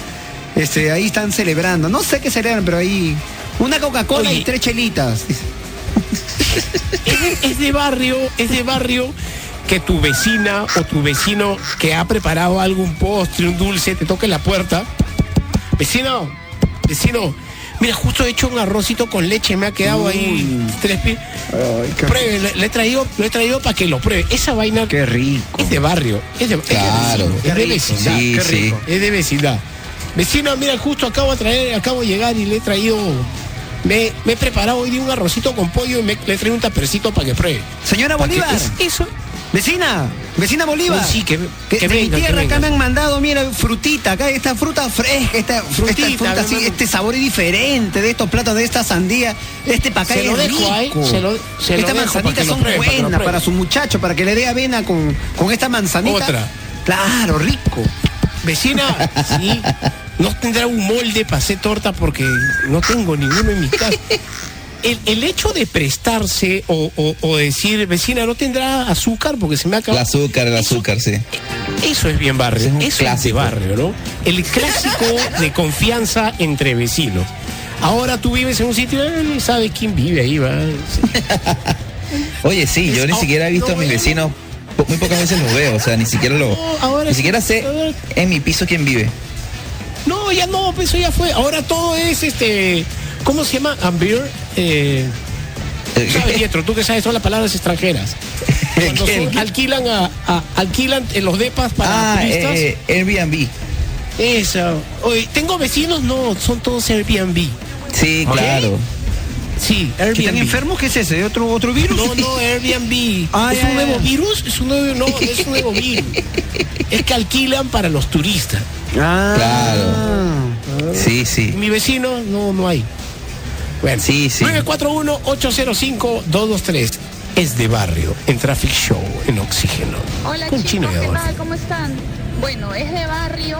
Este, ahí están celebrando. No sé qué celebran, pero ahí. Una Coca-Cola y tres chelitas. Es *laughs* de, es de barrio, es de barrio que tu vecina o tu vecino que ha preparado algún postre, un dulce, te toque la puerta. Vecino, vecino, mira, justo he hecho un arrocito con leche, me ha quedado ahí tres pi- Pruebe, le, le he traído, lo he traído para que lo pruebe. Esa vaina Qué rico. es de barrio, es de, es de Claro. vecino, es de vecindad, Sí, qué sí. rico, es de vecindad. Vecino, mira, justo acabo de traer, acabo de llegar y le he traído, me, me he preparado hoy día un arrocito con pollo y me, le he traído un tapercito para que pruebe. Señora Pa' que- Bolívar. es- eso. Vecina, vecina Bolívar. Sí, que, Que, que de mi venga, que tierra acá me han mandado, mira, frutita, acá esta fruta fresca, esta Frutita, esta fruta así, este sabor es diferente de estos platos, de esta sandía, este lo es dejo ahí, rico. se lo- se Estas manzanitas son pruebe, buenas para su muchacho, para que le dé avena con, con esta manzanita. Otra. Claro, rico. Vecina, *laughs* sí, no tendrá un molde para hacer torta porque no tengo ninguno en mi casa. *laughs* El, el hecho de prestarse o, o- o decir, vecina, no tendrá azúcar porque se me ha El azúcar, el azúcar, sí. Eso es bien barrio, es un eso es de barrio, ¿no? El clásico de confianza entre vecinos. Ahora tú vives en un sitio, eh, ¿sabes quién vive ahí? Va? *laughs* Oye, sí, yo ni siquiera he visto no, a mis no. vecinos, muy pocas veces los veo, o sea, ni siquiera lo, ahora ni siquiera sé ahora- en mi piso quién vive. No, ya no, pues eso ya fue. Ahora todo es este. ¿Cómo se llama? Ambir. Eh, ¿Sabes, *laughs* Pietro? Tú que sabes todas las palabras extranjeras. Cuando ¿Qué? son- alquilan a, a- alquilan en los depas para Ah, turistas. eh, Airbnb. Eso. Oye, tengo vecinos, no, son todos Airbnb. Sí, claro. Sí, ¿Que ¿Están Airbnb. enfermos? ¿Qué es ese? ¿De otro, otro virus? No, no, Airbnb. Ah, ¿Es ya, un nuevo ya. virus? Es un nuevo, no, es un nuevo virus. *laughs* Es que alquilan para los turistas. Ah. Claro. Sí, sí. Mi vecino no, no hay. Bueno, Sí, sí. 941-805-223. Es de barrio, en Traffic Show, en Oxígeno. Hola chicos, Chino ¿qué tal? ¿Cómo están? Bueno, es de barrio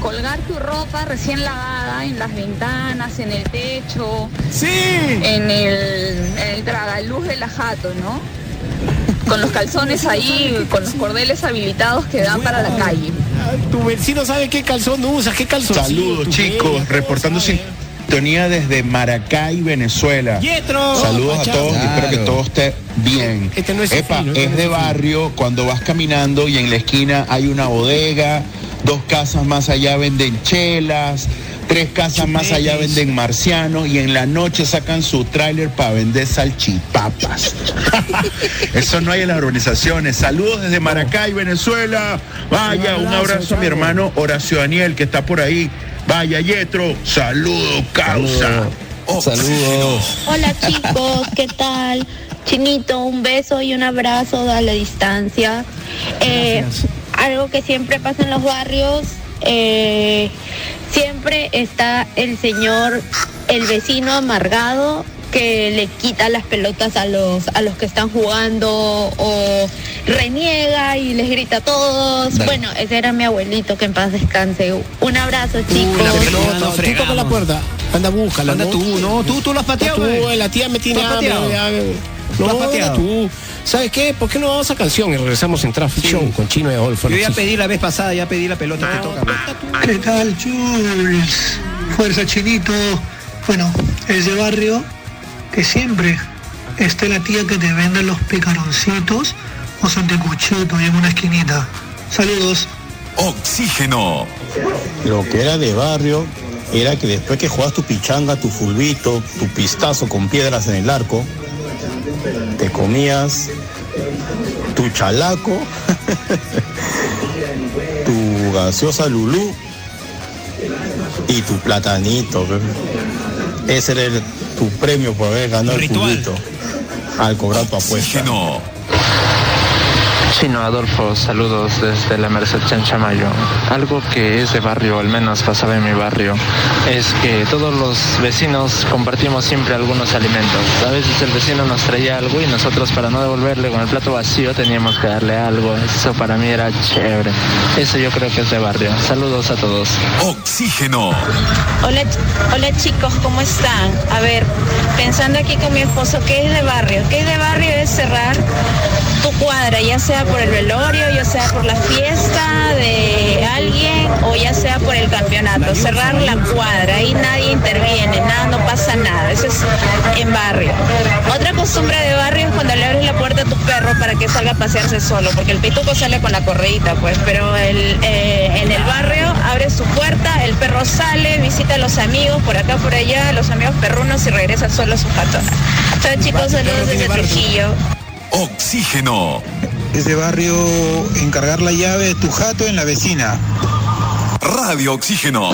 colgar tu ropa recién lavada en las ventanas, en el techo, Sí. en el, en el tragaluz de la jato, ¿no? Con los calzones ahí, con los cordeles habilitados que dan para la calle. Tu vecino sabe qué calzón usa, qué calzón. Saludos chicos, reportando sintonía desde Maracay, Venezuela. Yetro. Saludos a todos y espero que todo esté bien. Este no es Epa, fino, es no de barrio cuando vas caminando y en la esquina hay una bodega, dos casas más allá venden chelas, tres casas más allá venden marcianos y en la noche sacan su tráiler para vender salchipapas. *laughs* Eso no hay en las urbanizaciones. Saludos desde Maracay, Venezuela. Vaya, un abrazo, a mi hermano Horacio Daniel que está por ahí. Vaya, Yetro. Saludos, causa. Saludos. Hola chicos, ¿qué tal? Chinito, un beso y un abrazo a la distancia. Eh, algo que siempre pasa en los barrios, eh, siempre está el señor, el vecino amargado que le quita las pelotas a los a los que están jugando o reniega y les grita a todos. Dale. Bueno, ese era mi abuelito, que en paz descanse. Un abrazo Uy, chicos. la no pelota, tú toca la puerta. Anda, búscala. Anda ¿no? tú, no, tú, tú lo has pateado. Tú, eh, la tía me tiene eh. ¿Tú No, has pateado? tú. ¿Sabes qué? ¿Por qué no vamos a canción y regresamos en Traffic Show con Chino y Adolfo? Yo ya pedí la vez pasada, ya pedí la pelota, te toca. güey. ¿Qué tal, Jules? Fuerza Chinito. Bueno, es de barrio que siempre esté la tía que te vende los picaroncitos o y en una esquinita. Saludos. Oxígeno. Lo que era de barrio era que después que jugabas tu pichanga, tu fulbito, tu pistazo con piedras en el arco, te comías tu chalaco, *laughs* tu gaseosa lulú y tu platanito. Ese era el- tu premio por haber ganado el fulbito. al cobrar tu apuesta. Oxígeno. Chino Adolfo, saludos desde la Merced Chanchamayo. Algo que es de barrio, al menos pasaba en mi barrio, es que todos los vecinos compartimos siempre algunos alimentos. A veces el vecino nos traía algo y nosotros para no devolverle con el plato vacío teníamos que darle algo. Eso para mí era chévere. Eso yo creo que es de barrio. Saludos a todos. Oxígeno. Hola, hola chicos, ¿cómo están? A ver, pensando aquí con mi esposo, ¿qué es de barrio? ¿Qué es de barrio? Es cerrar tu cuadra, ya sea por el velorio, ya sea por la fiesta de alguien o ya sea por el campeonato. Cerrar la cuadra, ahí nadie interviene, nada, no pasa nada. Eso es en barrio. Otra costumbre de barrio es cuando le abres la puerta a tu perro para que salga a pasearse solo, porque el pituco sale con la correíta, pues, pero el, eh, en el barrio abre su puerta, el perro sale, visita a los amigos por acá, por allá, los amigos perrunos y regresa solo a su jato. Chao chicos, saludos desde Trujillo. Oxígeno. Es de barrio encargar la llave de tu jato en la vecina. Radio Oxígeno.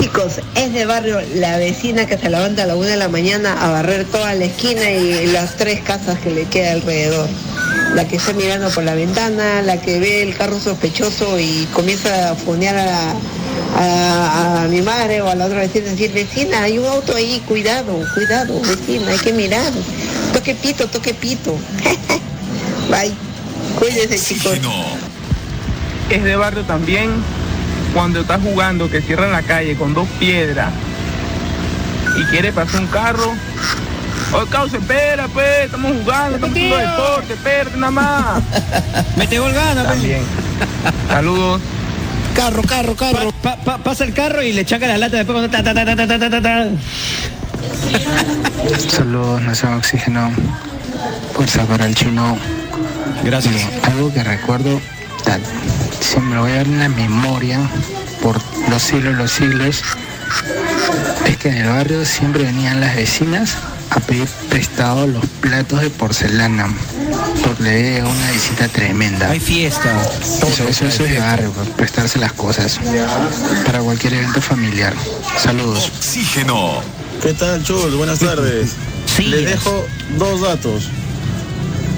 Chicos, es de barrio la vecina que se levanta a la una de la mañana a barrer toda la esquina y las tres casas que le queda alrededor. La que está mirando por la ventana, la que ve el carro sospechoso y comienza a fonear a, a- a mi madre o a la otra vecina, decir, vecina, hay un auto ahí, cuidado, cuidado, vecina, hay que mirar. Toque pito, toque pito. *laughs* Bye. Cuídense, chicos. Es de barrio también cuando estás jugando que cierra la calle con dos piedras y quiere pasar un carro. Oye, causa, espera, pues, estamos jugando, estamos haciendo deporte, espérate nada más. *laughs* Mete gol gana, pues. También. Saludos. Carro, carro, carro. Pa- pa- pasa el carro y le chaca la lata después cuando ta, ta, ta, ta, ta, ta, ta, ta. Saludos, Nación Oxígeno. Fuerza para el chino. Gracias. algo que recuerdo, ta- siempre lo voy a ver en la memoria por los siglos, los siglos, es que en el barrio siempre venían las vecinas a pedir prestado los platos de porcelana. Porque le dio una visita tremenda. Hay fiesta. Eso, eso, eso es de barrio, pues, prestarse las cosas para cualquier evento familiar. Saludos. Oxígeno. ¿Qué tal, Chul? Buenas tardes. Les dejo dos datos.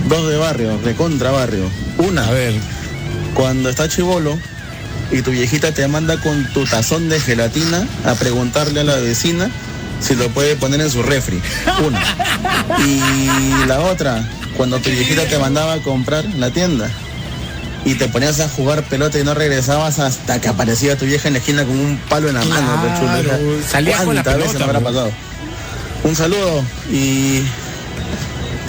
Dos de barrio, de contra barrio. Una. A ver. Cuando está chivolo y tu viejita te manda con tu tazón de gelatina a preguntarle a la vecina si lo puede poner en su refri. Una. Y la otra, cuando tu viejita te mandaba a comprar en la tienda y te ponías a jugar pelota y no regresabas hasta que aparecía tu vieja en la esquina con un palo en la mano. Claro, salía con la ¿Cuántas veces me habrá pasado? Un saludo y,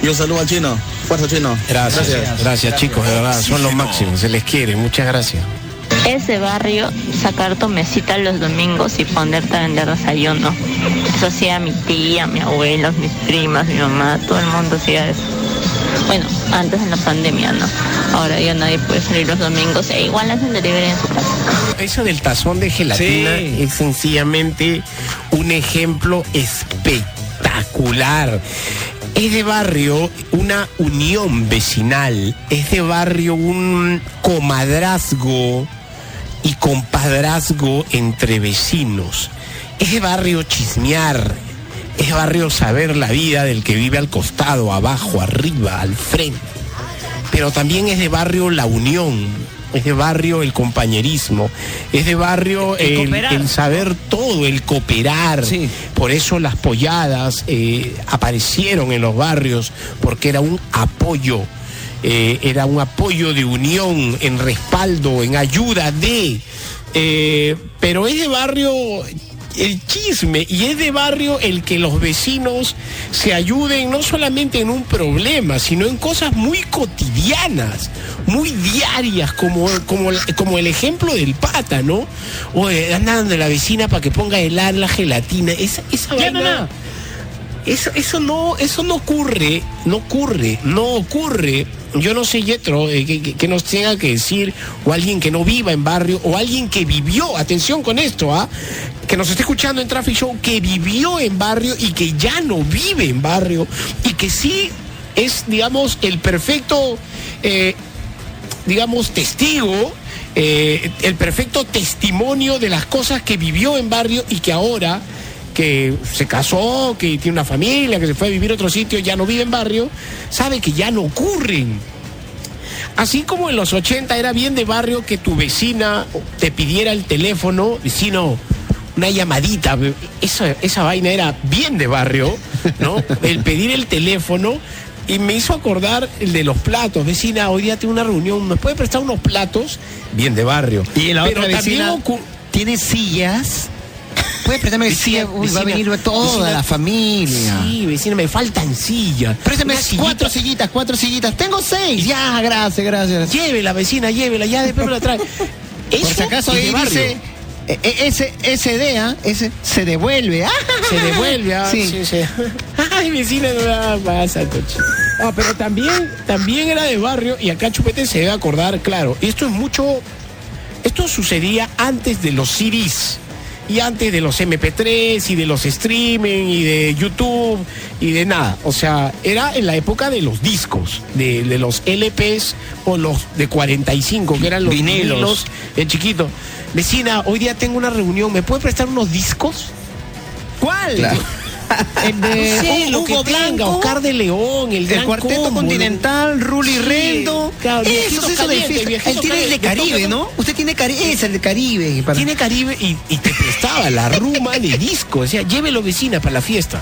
y un saludo al chino. Fuerza chino. Gracias, gracias, chicos, de verdad, son los máximos, se les quiere, muchas gracias. Es de barrio sacar tu mesita los domingos y ponerte a vender desayuno. Eso hacía mi tía, mi abuelo, mis primas, mi mamá, todo el mundo hacía eso. Bueno, antes de la pandemia, ¿no? Ahora ya nadie puede salir los domingos e igual hacen delivery en su casa. Eso del tazón de gelatina Sí. es sencillamente un ejemplo espectacular. Es de barrio una unión vecinal, es de barrio un comadrazgo y compadrazgo entre vecinos. Es de barrio chismear, es barrio saber la vida del que vive al costado, abajo, arriba, al frente. Pero también es de barrio la unión, es de barrio el compañerismo, es de barrio El el, cooperar. el saber todo, el cooperar. Por eso las polladas eh, aparecieron en los barrios, porque era un apoyo. eh, era un apoyo de unión, en respaldo, en ayuda de. eh, pero es de barrio el chisme y es de barrio el que los vecinos se ayuden no solamente en un problema, sino en cosas muy cotidianas, muy diarias, como, como, como el ejemplo del pata, ¿no? O andan de la vecina para que ponga helar la gelatina. Esa, esa vaina-. Eso, eso no, eso no ocurre, no ocurre, no ocurre. Yo no sé, Yetro, eh, que, nos tenga que decir, o alguien que no viva en barrio, o alguien que vivió, atención con esto, ¿ah? que nos esté escuchando en Traffic Show, que vivió en barrio y que ya no vive en barrio, y que sí es, digamos, el perfecto, eh, digamos, testigo, eh, el perfecto testimonio de las cosas que vivió en barrio y que ahora que se casó, que tiene una familia, que se fue a vivir a otro sitio, ya no vive en barrio, sabe que ya no ocurren. Así como en los 80 era bien de barrio que tu vecina te pidiera el teléfono, vecino, una llamadita, esa, esa vaina era bien de barrio, ¿no? *laughs* El pedir el teléfono y me hizo acordar el de los platos. Vecina, hoy día tengo una reunión, ¿me puede prestar unos platos? Bien de barrio. Y la Pero otra también vecina tiene sillas. Sillas. Uy, va a venir toda vecina. la familia. Sí, vecina, me faltan sillas. Préstame sillita. cuatro sillitas, cuatro sillitas. Tengo seis. Ya, gracias, gracias. Llévela, vecina, llévela, ya después me la trae. *laughs* Por si acaso ahí dice e- e- ese, ese D, ¿ah? ese se devuelve. Ah, Se *laughs* devuelve, ah, Sí. sí, sí. *laughs* Ay, vecina, no pasa, coche. Ah, pero también, también era de barrio y acá Chupete se debe acordar, claro, esto es mucho, esto sucedía antes de los CDs y antes de los MP3 y de los streaming y de YouTube y de nada. O sea, era en la época de los discos, de, de los LPs o los de 45, que eran los Vinilos. vinilos, el chiquito. Vecina, hoy día tengo una reunión, ¿me puede prestar unos discos? ¿Cuál? *laughs* *laughs* El No de lo Hugo Oscar de León, el, el Cuarteto Combo, Continental, Ruli Sí, Rendo. claro, eso eso de Él tiene el de. Caribe, ¿no? Usted tiene Caribe. Es el de Caribe. para- Tiene Caribe y, y te prestaba la ruma de disco. O sea, llévelo vecina para la fiesta.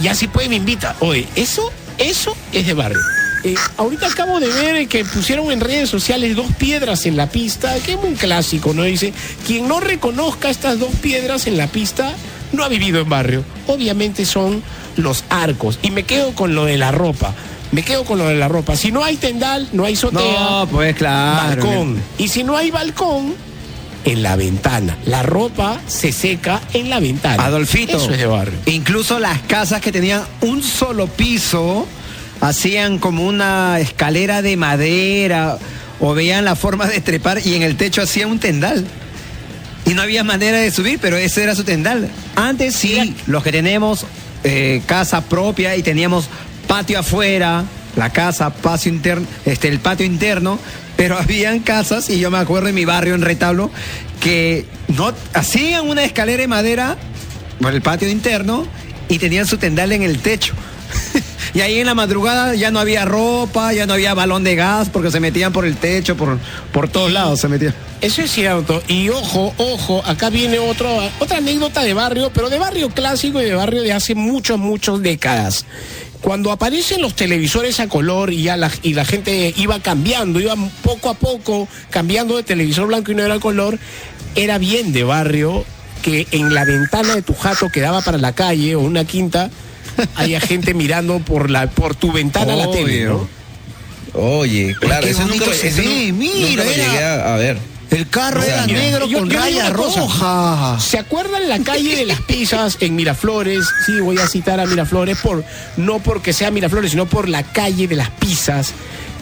Y así puede me invita. Oye, eso, eso es de barrio. Eh, ahorita acabo de ver que pusieron en redes sociales dos piedras en la pista, que es un clásico, ¿no? Dice, quien no reconozca estas dos piedras en la pista no ha vivido en barrio. Obviamente son los arcos. Y me quedo con lo de la ropa. Me quedo con lo de la ropa. Si no hay tendal, no hay sotea. No, pues claro. balcón. Y si no hay balcón, en la ventana. La ropa se seca en la ventana. Adolfito. Eso es de barrio. Incluso las casas que tenían un solo piso hacían como una escalera de madera o veían la forma de trepar y en el techo hacían un tendal. Y no había manera de subir, pero ese era su tendal. Antes sí, los que tenemos eh, casa propia y teníamos patio afuera, la casa, patio interno, este, el patio interno, pero *laughs* habían casas, y yo me acuerdo en mi barrio en Retablo, que no hacían una escalera de madera por el patio interno y tenían su tendal en el techo. Y ahí en la madrugada ya no había ropa, ya no había balón de gas porque se metían por el techo, por, por todos lados se metían. Eso es cierto. Y ojo, ojo, acá viene otro, otra anécdota de barrio, pero de barrio clásico y de barrio de hace muchas, muchas décadas. Cuando aparecen los televisores a color y ya la, y la gente iba cambiando, iba poco a poco cambiando de televisor blanco y negro a color, era bien de barrio que en la ventana de tu jato que daba para la calle o una quinta, haya gente mirando por la por tu ventana la tele, ¿no? Oye, claro, eso nunca, ve, nu- mira, nunca llegué a, a ver. El carro O sea, era mira, negro Yo- con yo digo raya una cosa. roja. ¿Se acuerdan la calle de las pizzas en Miraflores? Sí, voy a citar a Miraflores por no porque sea Miraflores, sino por la calle de las pizzas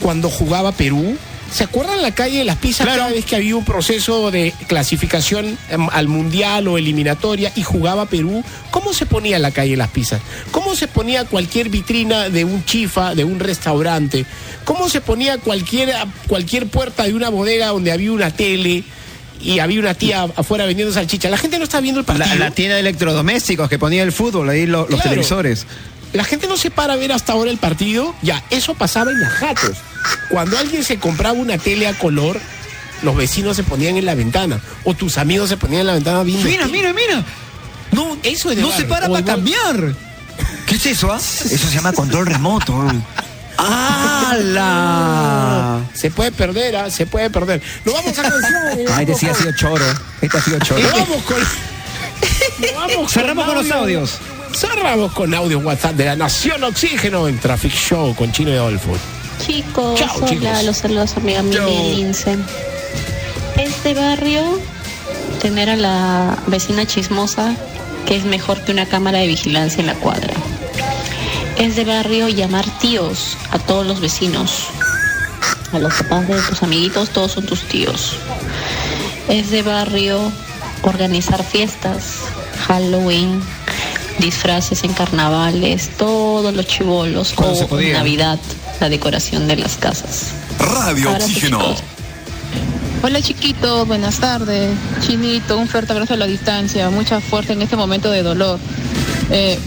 cuando jugaba Perú. ¿Se acuerdan la calle de las pizzas cada vez que había un proceso de clasificación em, al mundial o eliminatoria y jugaba Perú? ¿Cómo se ponía la calle de las pizzas? ¿Cómo se ponía cualquier vitrina de un chifa, de un restaurante? ¿Cómo se ponía cualquier, cualquier puerta de una bodega donde había una tele? y había una tía afuera vendiendo salchicha. La gente no está viendo el partido. La, la tienda de electrodomésticos que ponía el fútbol, ahí lo- los Claro. televisores. La gente no se para a ver hasta ahora el partido. Ya, eso pasaba en las jatos. Cuando alguien se compraba una tele a color, los vecinos se ponían en la ventana. O tus amigos se ponían en la ventana viendo. Mira, mira, mira. No, Eso es de no se para O para cambiar. ¿Qué es eso, ah? Eso se llama control remoto. ¡Hala! Se puede perder, ¿ah? se puede perder. Nos vamos a *laughs* canciones. Ay, decía ha sido choro. Este ha sido choro. Y vamos con. nos vamos Cerramos con los audio- audios. Cerramos con audio WhatsApp de la Nación Oxígeno en Traffic Show con Chino y Adolfo. Chicos, Chao, hola, chicos. los saludos amiga. Lince. Este barrio, tener a la vecina chismosa, que es mejor que una cámara de vigilancia en la cuadra. Es de barrio llamar tíos a todos los vecinos. A los papás de tus amiguitos, todos son tus tíos. Es de barrio organizar fiestas, Halloween, disfraces en carnavales, todos los chivolos, se o podía. Navidad, la decoración de las casas. Radio Ahora Oxígeno. chicos. Hola chiquitos, buenas tardes. Chinito, un fuerte abrazo a la distancia, mucha fuerza en este momento de dolor. Eh,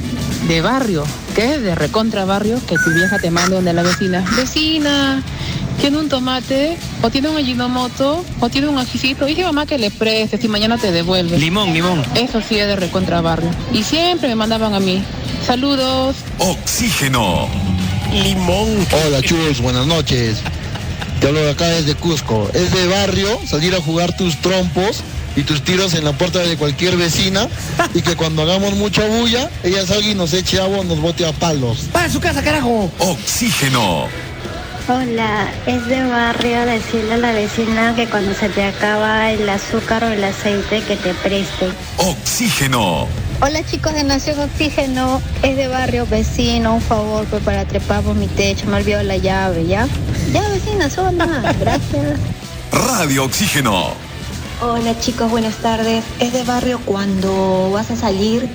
de barrio, ¿qué? De recontra barrio, que tu vieja te manda donde la vecina. Vecina, tiene un tomate, o tiene un ajinomoto, o tiene un ajicito. Dice mamá que le prestes y mañana te devuelve. Limón, limón. Eso sí es de recontra barrio. Y siempre me mandaban a mí. Saludos. Oxígeno. Limón. Hola chus, buenas noches. Te hablo de acá desde Cusco. Es de barrio salir a jugar tus trompos y tus tiros en la puerta de cualquier vecina y que cuando hagamos mucha bulla, ella salga y nos eche agua o nos bote a palos. ¡Para su casa, carajo! Oxígeno. Hola, es de barrio decirle a la vecina que cuando se te acaba el azúcar o el aceite que te preste. Oxígeno. Hola chicos de Nación Oxígeno, es de barrio vecino, un favor pues para trepar por mi techo, me olvidó la llave, ¿ya? Ya vecina, zona, gracias. Radio Oxígeno. Hola chicos, buenas tardes. Es de barrio cuando vas a salir,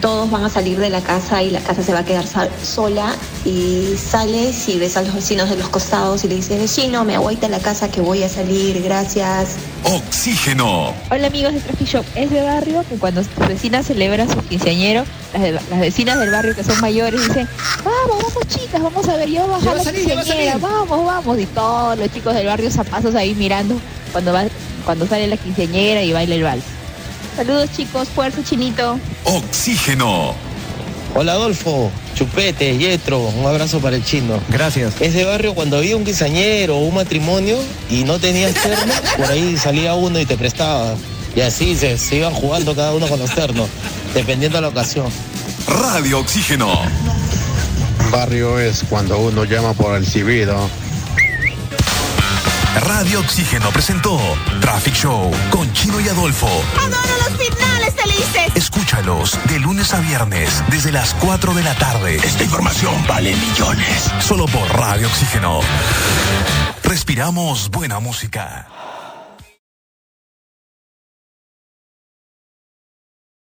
todos van a salir de la casa y la casa se va a quedar sola y sales y ves a los vecinos de los costados y le dices, vecino, me agüita la casa que voy a salir, gracias. Oxígeno. Hola amigos de Traffic Shop, es de barrio que cuando tu vecina celebra su quinceañero, las, de- las vecinas del barrio que son mayores dicen, vamos, vamos chicas, vamos a ver, ya va a bajar va la salir, va quinceañera, salir". vamos, vamos, y todos los chicos del barrio zapazos ahí mirando cuando va, cuando sale la quinceañera y baila el vals. Saludos chicos, fuerza chinito. Oxígeno. Hola Adolfo, Chupete, Yetro, un abrazo para el chino. Gracias. Es de barrio cuando había un quinceañero o un matrimonio y no tenías terno, *laughs* por ahí salía uno y te prestaba. Y así se, se iban jugando cada uno con los ternos, dependiendo de la ocasión. Radio Oxígeno. Barrio es cuando uno llama por el cibido. Radio Oxígeno presentó Traffic Show con Chino y Adolfo. Adoro los finales felices. Escúchalos de lunes a viernes desde las 4 de la tarde. Esta información vale millones. Solo por Radio Oxígeno. Respiramos buena música.